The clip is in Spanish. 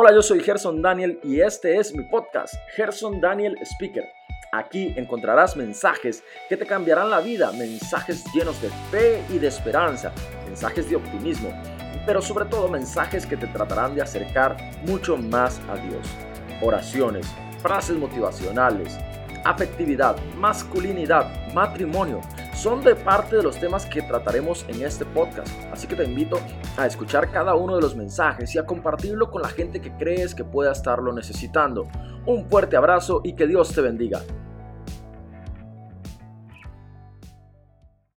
Hola, yo soy Gerson Daniel y este es mi podcast, Gerson Daniel Speaker. Aquí encontrarás mensajes que te cambiarán la vida, mensajes llenos de fe y de esperanza, mensajes de optimismo, pero sobre todo mensajes que te tratarán de acercar mucho más a Dios. Oraciones, frases motivacionales, afectividad, masculinidad, matrimonio, son de parte de los temas que trataremos en este podcast. Así que te invito a escuchar cada uno de los mensajes y a compartirlo con la gente que crees que pueda estarlo necesitando. Un fuerte abrazo y que Dios te bendiga.